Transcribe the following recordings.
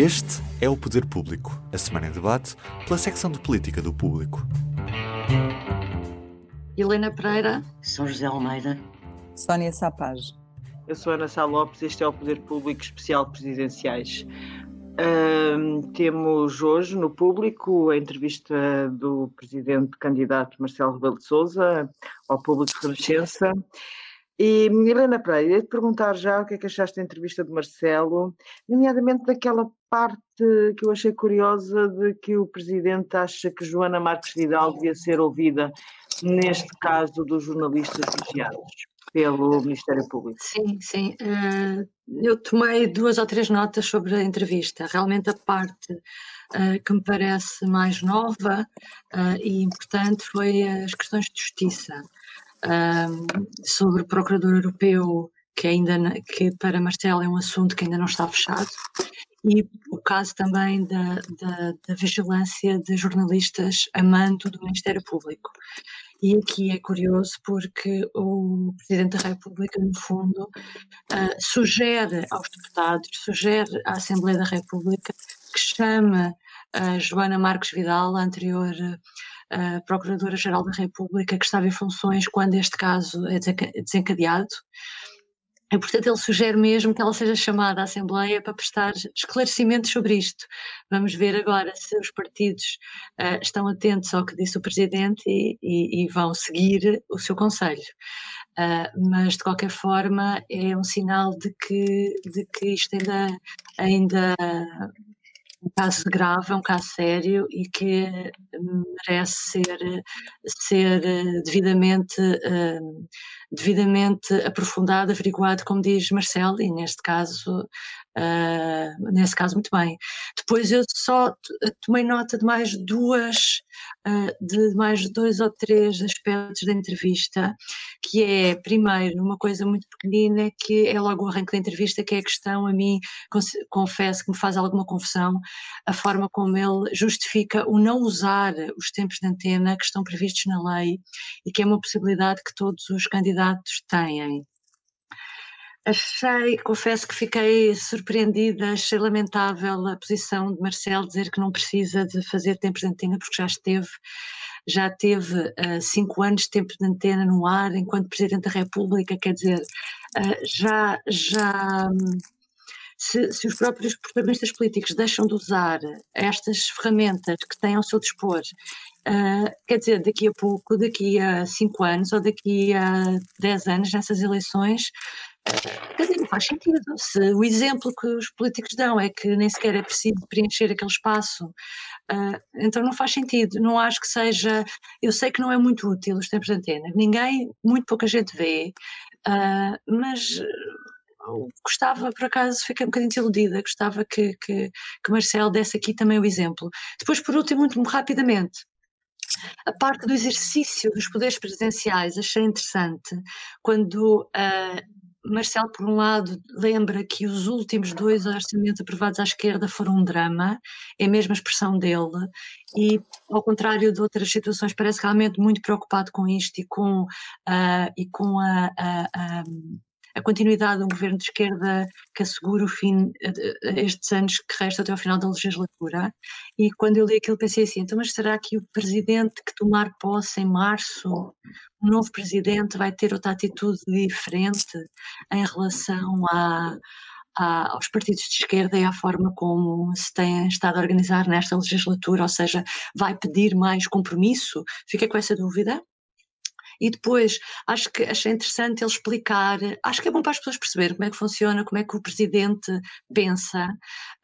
Este é o Poder Público, a semana em debate pela secção de política do público. Helena Pereira. São José Almeida. Sónia Sapage. Eu sou Ana Sá Lopes, este é o Poder Público Especial Presidenciais. temos hoje no público a entrevista do presidente candidato Marcelo Rebelo de Sousa ao público de Renascença. E Helena Pereira, ia te perguntar já o que é que achaste da entrevista de Marcelo, nomeadamente daquela parte que eu achei curiosa de que o presidente acha que Joana Marques Vidal devia ser ouvida neste caso dos jornalistas vigiados pelo Ministério Público. Sim, sim. Uh, eu tomei duas ou três notas sobre a entrevista. Realmente a parte uh, que me parece mais nova uh, e importante foi as questões de justiça. Sobre o Procurador Europeu, que ainda que para Marcelo é um assunto que ainda não está fechado, e o caso também da, da, da vigilância de jornalistas a mando do Ministério Público. E aqui é curioso porque o Presidente da República, no fundo, uh, sugere aos deputados, sugere à Assembleia da República que chame a Joana Marques Vidal, a anterior Procuradora-Geral da República, que estava em funções quando este caso é desencadeado, e, portanto, ele sugere mesmo que ela seja chamada à Assembleia para prestar esclarecimentos sobre isto. Vamos ver agora se os partidos uh, estão atentos ao que disse o Presidente e, e, e vão seguir o seu conselho. Uh, mas, de qualquer forma, é um sinal de que, de que isto ainda, ainda um caso grave, um caso sério e que merece ser, ser devidamente, devidamente aprofundado, averiguado, como diz Marcelo, e neste caso uh, nesse caso muito bem. Depois eu só tomei nota de mais duas, de mais dois ou três aspectos da entrevista, que é, primeiro, uma coisa muito pequenina, que é logo o arranque da entrevista, que é a questão, a mim, confesso que me faz alguma confusão, a forma como ele justifica o não usar os tempos de antena que estão previstos na lei e que é uma possibilidade que todos os candidatos têm. Achei, confesso que fiquei surpreendida, achei lamentável a posição de Marcelo dizer que não precisa de fazer tempos de antena porque já esteve, já teve uh, cinco anos de tempo de antena no ar enquanto Presidente da República, quer dizer, uh, já, já se, se, os próprios protagonistas políticos deixam de usar estas ferramentas que têm ao seu dispor, uh, quer dizer, daqui a pouco, daqui a cinco anos ou daqui a dez anos, nessas eleições, Quer dizer, não faz sentido. Se o exemplo que os políticos dão é que nem sequer é preciso preencher aquele espaço, uh, então não faz sentido. Não acho que seja. Eu sei que não é muito útil os tempos de antena, ninguém, muito pouca gente vê, uh, mas gostava, por acaso, fiquei um bocadinho desiludida, gostava que, que, que Marcelo desse aqui também o exemplo. Depois, por último, muito rapidamente, a parte do exercício dos poderes presidenciais achei interessante quando uh, Marcelo, por um lado, lembra que os últimos dois orçamentos aprovados à esquerda foram um drama, é a mesma expressão dele, e ao contrário de outras situações, parece realmente muito preocupado com isto e com, uh, e com a, a, a a continuidade de um governo de esquerda que assegura o fim estes anos que restam até ao final da legislatura. E quando eu li aquilo pensei assim, então mas será que o presidente que tomar posse em março, o novo presidente vai ter outra atitude diferente em relação a, aos partidos de esquerda e à forma como se tem estado a organizar nesta legislatura, ou seja, vai pedir mais compromisso? Fica com essa dúvida. E depois, acho que achei interessante ele explicar, acho que é bom para as pessoas perceberem como é que funciona, como é que o Presidente pensa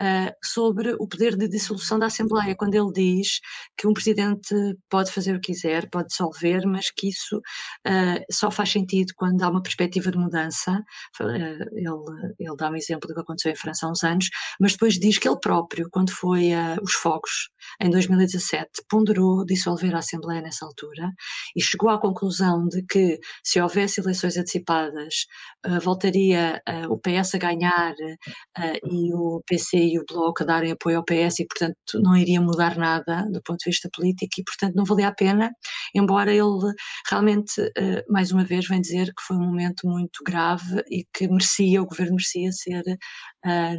uh, sobre o poder de dissolução da Assembleia, quando ele diz que um Presidente pode fazer o que quiser, pode dissolver, mas que isso uh, só faz sentido quando há uma perspectiva de mudança. Uh, ele, ele dá um exemplo do que aconteceu em França há uns anos, mas depois diz que ele próprio, quando foi os fogos, em 2017, ponderou dissolver a Assembleia nessa altura e chegou à conclusão de que se houvesse eleições antecipadas uh, voltaria uh, o PS a ganhar uh, e o PC e o Bloco a darem apoio ao PS e portanto não iria mudar nada do ponto de vista político e portanto não valia a pena, embora ele realmente mais uma vez vem dizer que foi um momento muito grave e que merecia, o governo merecia ser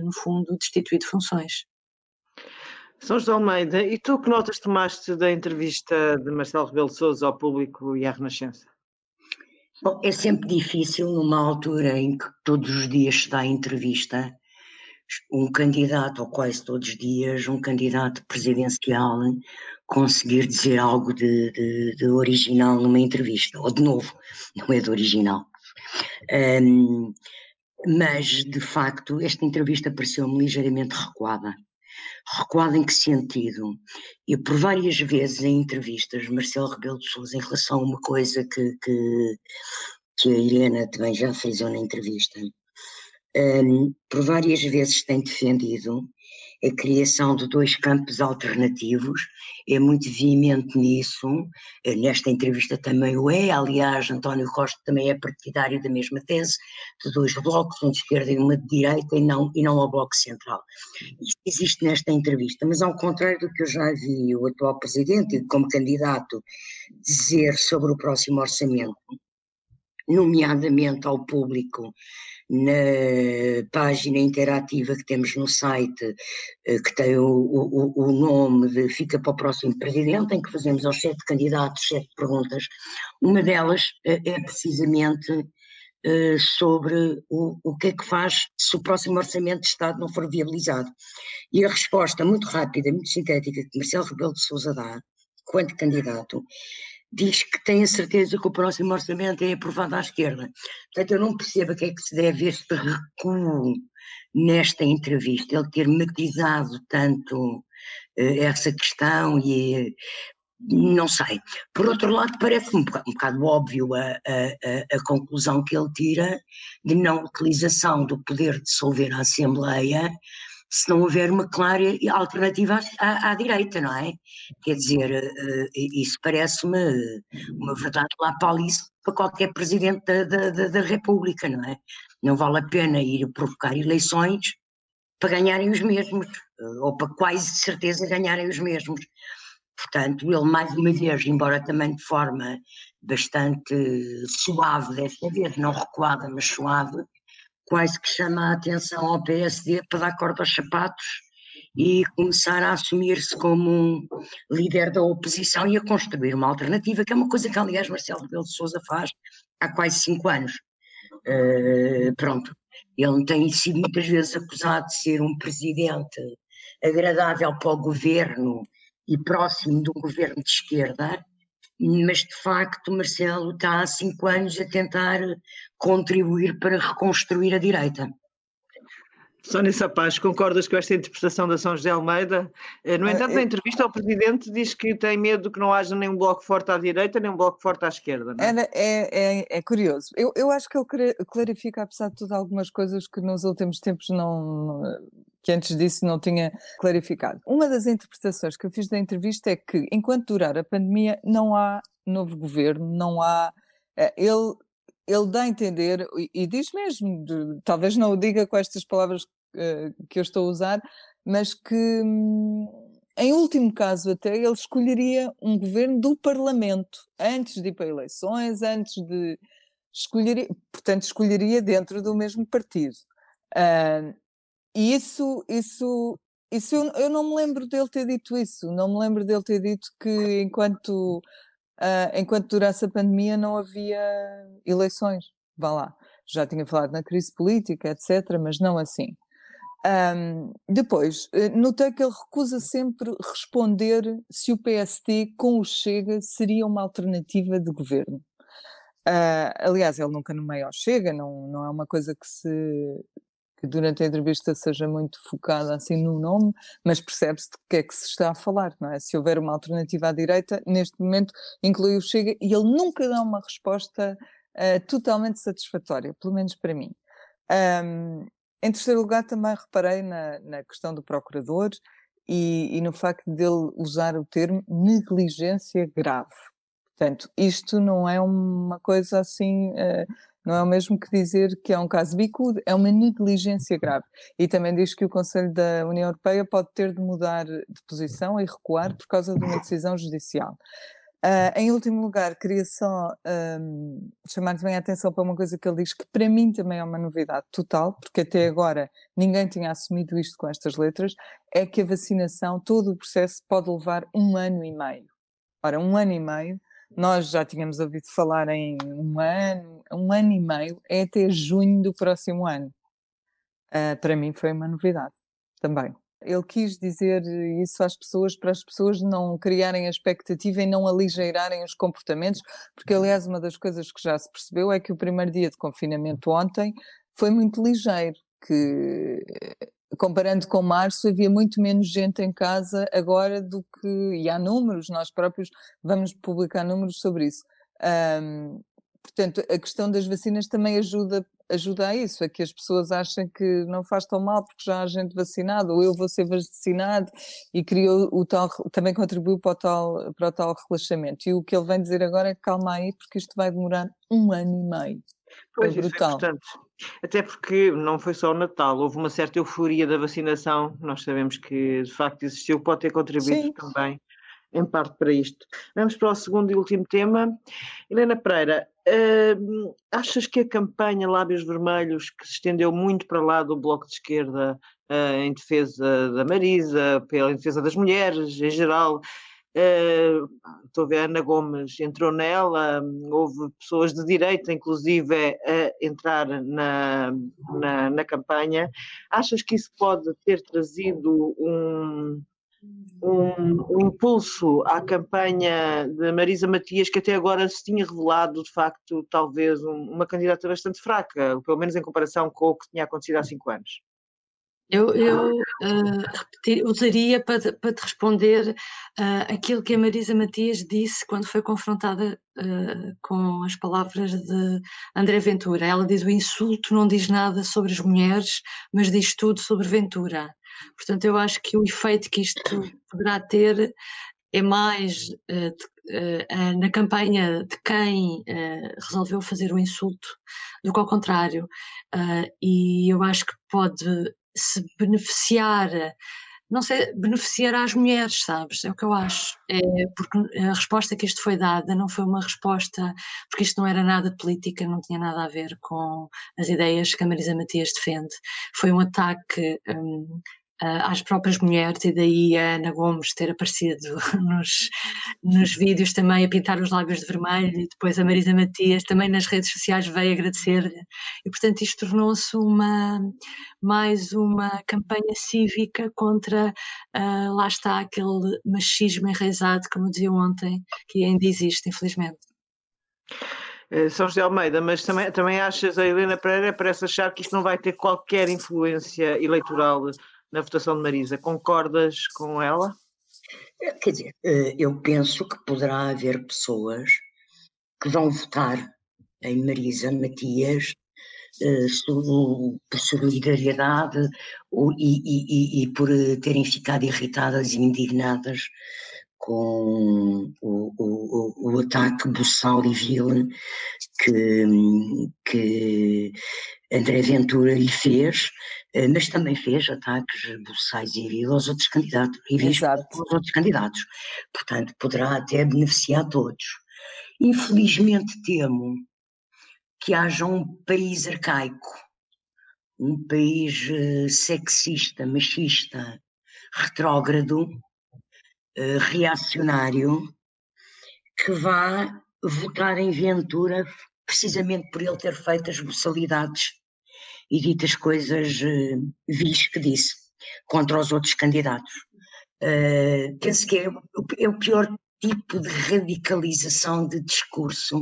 no fundo destituído de funções. São José Almeida, e tu que notas tomaste da entrevista de Marcelo Rebelo de Sousa ao público e à Renascença? Bom, é sempre difícil numa altura em que todos os dias se dá entrevista, um candidato, ou quase todos os dias, um candidato presidencial conseguir dizer algo de, de, de original numa entrevista, ou de novo, não é de original. Um, mas, de facto, esta entrevista pareceu-me ligeiramente recuada. Recuado em que sentido? Eu, por várias vezes em entrevistas, Marcelo Rebelo de Sousa, em relação a uma coisa que, que, que a Helena também já fez na entrevista, um, por várias vezes tem defendido a criação de dois campos alternativos, é muito veemente nisso, eh, nesta entrevista também o é, aliás, António Costa também é partidário da mesma tese, de dois blocos, um de esquerda e uma de direita, e não, e não ao bloco central. Isto existe nesta entrevista, mas ao contrário do que eu já vi o atual presidente, como candidato, dizer sobre o próximo orçamento, nomeadamente ao público, na página interativa que temos no site, eh, que tem o, o, o nome de Fica para o Próximo Presidente, em que fazemos aos sete candidatos sete perguntas. Uma delas eh, é precisamente eh, sobre o, o que é que faz se o próximo Orçamento de Estado não for viabilizado. E a resposta muito rápida, muito sintética, que Marcelo Rebelo de Sousa dá, quanto candidato, diz que tem a certeza que o próximo orçamento é aprovado à esquerda. Portanto, eu não percebo a que é que se deve este recuo nesta entrevista, ele ter matizado tanto uh, essa questão e não sei. Por outro lado, parece-me um, um bocado óbvio a, a, a, conclusão que ele tira de não utilização do poder de dissolver a Assembleia se não houver uma clara alternativa à, à, direita, não é? Quer dizer, uh, isso parece-me uma verdade lá para Alice para qualquer presidente da, da, da, República, não é? Não vale a pena ir provocar eleições para ganharem os mesmos, ou para quase certeza ganharem os mesmos. Portanto, ele mais uma vez, embora também de forma bastante suave desta vez, não recuada, mas suave, quase que chama a atenção ao PSD para dar corda aos sapatos e começar a assumir-se como um líder da oposição e a construir uma alternativa, que é uma coisa que, aliás, Marcelo Rebelo de Sousa faz há quase cinco anos. Uh, pronto, ele tem sido muitas vezes acusado de ser um presidente agradável para o governo e próximo de um governo de esquerda, mas de facto Marcelo está há cinco anos a tentar contribuir para reconstruir a direita. Sónia Sapaz, concordas com esta interpretação da São José Almeida? Eh, no entanto, na entrevista ao Presidente diz que tem medo que não haja nenhum bloco forte à direita, nem um bloco forte à esquerda. É? É, é, é, curioso. Eu, eu acho que ele clarifica, apesar de tudo, algumas coisas que nos últimos tempos não, que antes disso não tinha clarificado. Uma das interpretações que eu fiz da entrevista é que, enquanto durar a pandemia, não há novo governo, não há. Eh, ele, ele dá a entender, e diz mesmo, talvez não o diga com estas palavras uh, que eu estou a usar, mas que, hum, em último caso, até ele escolheria um governo do Parlamento, antes de ir para eleições, antes de. Escolheria, portanto, escolheria dentro do mesmo partido. Uh, e isso, isso, isso eu, eu, não me lembro dele ter dito isso, não me lembro dele ter dito que enquanto, uh, enquanto durasse a pandemia não havia eleições. Vá lá. Já tinha falado na crise política, etc., mas não assim. Um, depois, eh, notei que ele recusa sempre responder se o PST com o Chega seria uma alternativa de governo. Uh, aliás, ele nunca no meio chega, não, não é uma coisa que se que durante a entrevista seja muito focada assim no nome, mas percebe-se de que é que se está a falar, não é? Se houver uma alternativa à direita, neste momento inclui o Chega e ele nunca dá uma resposta uh, totalmente satisfatória, pelo menos para mim. Um, em terceiro lugar, também reparei na, na questão do procurador e, e, no facto dele usar o termo negligência grave. Portanto, isto não é uma coisa assim. Uh, não é o mesmo que dizer que é um caso bicudo, é uma negligência grave. E também diz que o Conselho da União Europeia pode ter de mudar de posição e recuar por causa de uma decisão judicial. Uh, em último lugar, queria só um, chamar também a atenção para uma coisa que ele diz que para mim também é uma novidade total, porque até agora ninguém tinha assumido isto com estas letras, é que a vacinação, todo o processo pode levar um ano e meio. Ora, um ano e meio nós já tínhamos ouvido falar em um ano, um ano e meio, é até junho do próximo ano. Uh, para mim foi uma novidade também. Ele quis dizer isso às pessoas para as pessoas não criarem a expectativa e não aligeirarem os comportamentos, porque aliás uma das coisas que já se percebeu é que o primeiro dia de confinamento ontem foi muito ligeiro, que comparando com março, havia muito menos gente em casa agora do que. E há números, nós próprios vamos publicar números sobre isso. Um, portanto, a questão das vacinas também ajuda, ajuda a isso, a que as pessoas achem que não faz tão mal porque já há gente vacinada, ou eu vou ser vacinado, e criou o tal, também contribuiu para o tal, para o tal relaxamento. E o que ele vem dizer agora é calma aí, porque isto vai demorar um ano e meio. Pois, é brutal. é importante. Até porque não foi só o Natal, houve uma certa euforia da vacinação, nós sabemos que de facto existiu, pode ter contribuído Sim. também em parte para isto. Vamos para o segundo e último tema. Helena Pereira, uh, achas que a campanha Lábios Vermelhos, que se estendeu muito para lá do Bloco de Esquerda uh, em defesa da Marisa, pela defesa das mulheres em geral, Uh, estou a ver Ana Gomes entrou nela, houve pessoas de direita, inclusive, a entrar na, na, na campanha. Achas que isso pode ter trazido um, um, um, impulso à campanha de Marisa Matias, que até agora se tinha revelado, de facto, talvez um, uma candidata bastante fraca, pelo menos em comparação com o que tinha acontecido há cinco anos? Eu, eu uh, repetir, usaria para, para te responder uh, aquilo que a Marisa Matias disse quando foi confrontada uh, com as palavras de André Ventura. Ela diz: o insulto não diz nada sobre as mulheres, mas diz tudo sobre Ventura. Portanto, eu acho que o efeito que isto poderá ter é mais na campanha de quem resolveu fazer o insulto do que ao contrário. e eu acho que pode se beneficiar, não sei, beneficiar as mulheres, sabes? É o que eu acho. É porque a resposta que isto foi dada não foi uma resposta, porque isto não era nada de política, não tinha nada a ver com as ideias que a Marisa Matias defende. Foi um ataque um, uh, às próprias mulheres, e daí a Ana Gomes ter aparecido nos, nos vídeos também a pintar os lábios de vermelho, e depois a Marisa Matias também nas redes sociais veio agradecer-lhe. E portanto isto tornou-se uma, mais uma campanha cívica contra, uh, lá está, aquele machismo enraizado, como dizia ontem, que ainda existe, infelizmente. Eh, São José Almeida, mas também, também achas, a Helena Pereira parece achar que isto não vai ter qualquer influência eleitoral na votação de Marisa. Concordas com ela? É, quer dizer, eh, eu penso que poderá haver pessoas que vão votar em Marisa Matias eh, por solidariedade e, e, e, por terem ficado irritadas e indignadas com o, o, o ataque buçal e vil que, que André Ventura lhe fez, eh, mas também fez ataques buçais e vil aos outros candidatos, e aos outros candidatos. Portanto, poderá até beneficiar todos. Infelizmente temo que haja um país arcaico, um país eh, sexista, machista, retrógrado, eh, reacionário que vá votar em Ventura precisamente por ele ter feito as boçalidades e ditas coisas uh, vis que disse contra os outros candidatos. Uh, penso que é, é, o pior tipo de radicalização de discurso,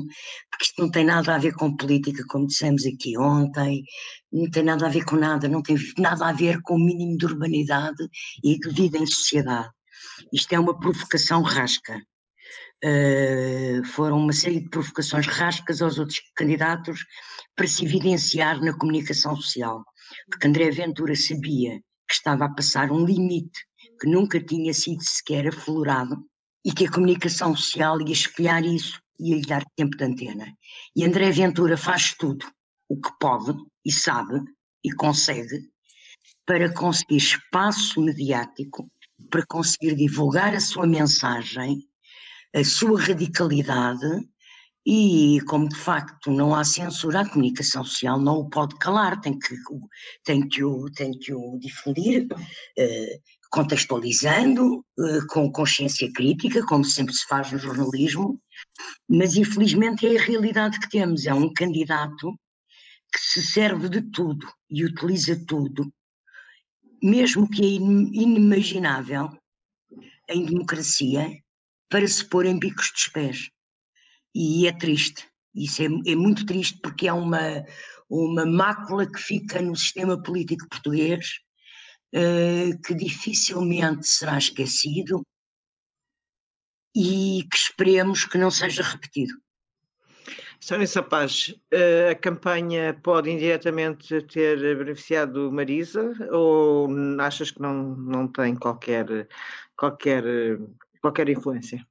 porque isto não tem nada a ver com política, como dissemos aqui ontem, não tem nada a ver com nada, não tem nada a ver com o mínimo de urbanidade e de vida em sociedade. Isto é uma provocação rasca. Uh, foram uma série de provocações rascas aos outros candidatos para se evidenciar na comunicação social, porque André Ventura sabia que estava a passar um limite que nunca tinha sido sequer aflorado e que a comunicação social ia espelhar isso e ia lhe dar tempo de antena. E André Ventura faz tudo o que pode e sabe e consegue para conseguir espaço mediático, para conseguir divulgar a sua mensagem, a sua radicalidade e como de facto não há censura, a comunicação social não o pode calar, tem que, tem que, o, tem que o difundir, eh, contextualizando, eh, com consciência crítica, como sempre se faz no jornalismo, mas infelizmente é a realidade que temos. É um candidato que se serve de tudo e utiliza tudo, mesmo que é inimaginável em democracia, para se pôr em bicos dos pés. E é triste. Isso é, é muito triste porque é uma, uma mácula que fica no sistema político português uh, que dificilmente será esquecido e que esperemos que não seja repetido. Sónia Sapaz, eh, a campanha pode indiretamente ter beneficiado Marisa ou achas que não, não tem qualquer, qualquer, qualquer influência?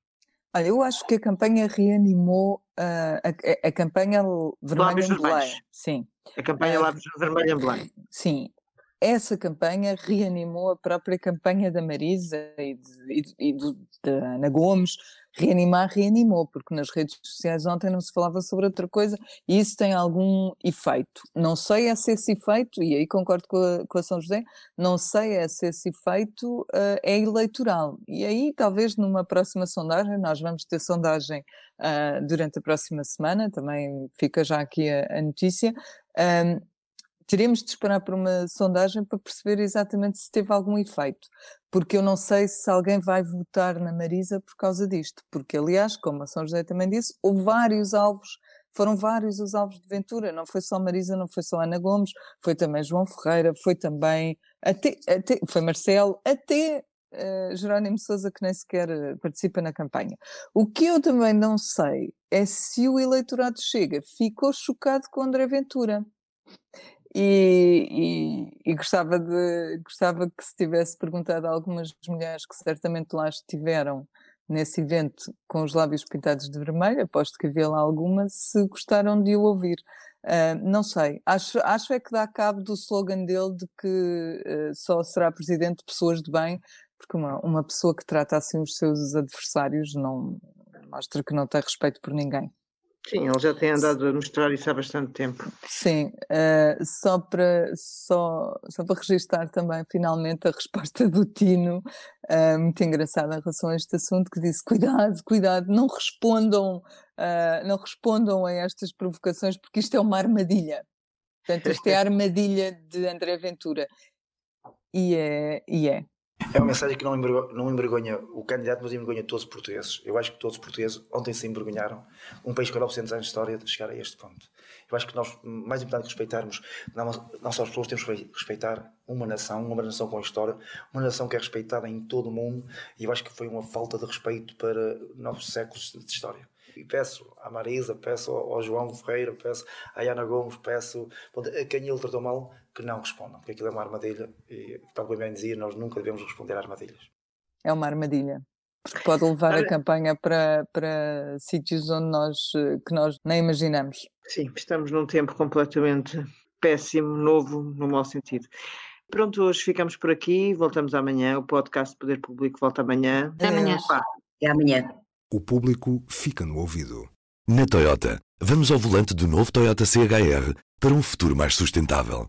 Olha, eu acho que a campanha reanimou uh, a, a, campanha vermelha em Belém. Sim. A campanha uh, Lábios Vermelho em Belém. Sim, essa campanha reanimou a própria campanha da Marisa e, de, e, de, de Ana Gomes. Reanimar, reanimou, porque nas redes sociais ontem não se falava sobre outra coisa e isso tem algum efeito. Não sei é se esse efeito, e aí concordo com a, com a São José, não sei é se esse efeito uh, é eleitoral. E aí, talvez numa próxima sondagem, nós vamos ter sondagem uh, durante a próxima semana, também fica já aqui a, a notícia. Um, teríamos de esperar por uma sondagem para perceber exatamente se teve algum efeito, porque eu não sei se alguém vai votar na Marisa por causa disto, porque aliás, como a São José também disse, houve vários alvos, foram vários os alvos de Ventura, não foi só Marisa, não foi só Ana Gomes, foi também João Ferreira, foi também, até, até foi Marcelo, até Uh, Jerónimo Sousa que nem sequer participa na campanha. O que eu também não sei é se o eleitorado chega ficou chocado com André Ventura. E, e, e, gostava, de, gostava que se tivesse perguntado a algumas mulheres que certamente lá estiveram nesse evento com os lábios pintados de vermelho, aposto que havia lá alguma, se gostaram de o ouvir. Uh, não sei, acho, acho é que dá cabo do slogan dele de que uh, só será presidente pessoas de bem, porque uma, uma pessoa que trata assim os seus adversários não mostra que não tem respeito por ninguém. Sim, ele já tem andado a mostrar isso há bastante tempo. Sim, uh, só, para, só, só para registar também finalmente a resposta do Tino, uh, muito engraçada em relação a este assunto, que disse: cuidado, cuidado, não respondam, uh, não respondam a estas provocações, porque isto é uma armadilha. Portanto, isto é a armadilha de André Ventura. E é, e é. É uma mensagem que não envergonha, não envergonha o candidato, mas envergonha todos os portugueses. Eu acho que todos os portugueses ontem se envergonharam. Um país com 900 anos de história de chegar a este ponto. Eu acho que nós, mais importante que respeitarmos, não, não só as pessoas, temos que respeitar uma nação, uma nação com história, uma nação que é respeitada em todo o mundo. E eu acho que foi uma falta de respeito para novos séculos de história. E peço à Marisa, peço ao João Ferreira, peço à Ana Gomes, peço a quem ele tratou mal, que não respondam, porque aquilo é uma armadilha e, tal como bem dizia, nós nunca devemos responder a armadilhas. É uma armadilha. Porque pode levar a campanha para, para sítios onde nós, que nós nem imaginamos. Sim, estamos num tempo completamente péssimo, novo, no mau sentido. Pronto, hoje ficamos por aqui, voltamos amanhã. O podcast Poder Público volta amanhã. Até amanhã. Até amanhã. O público fica no ouvido. Na Toyota, vamos ao volante do novo Toyota CHR para um futuro mais sustentável.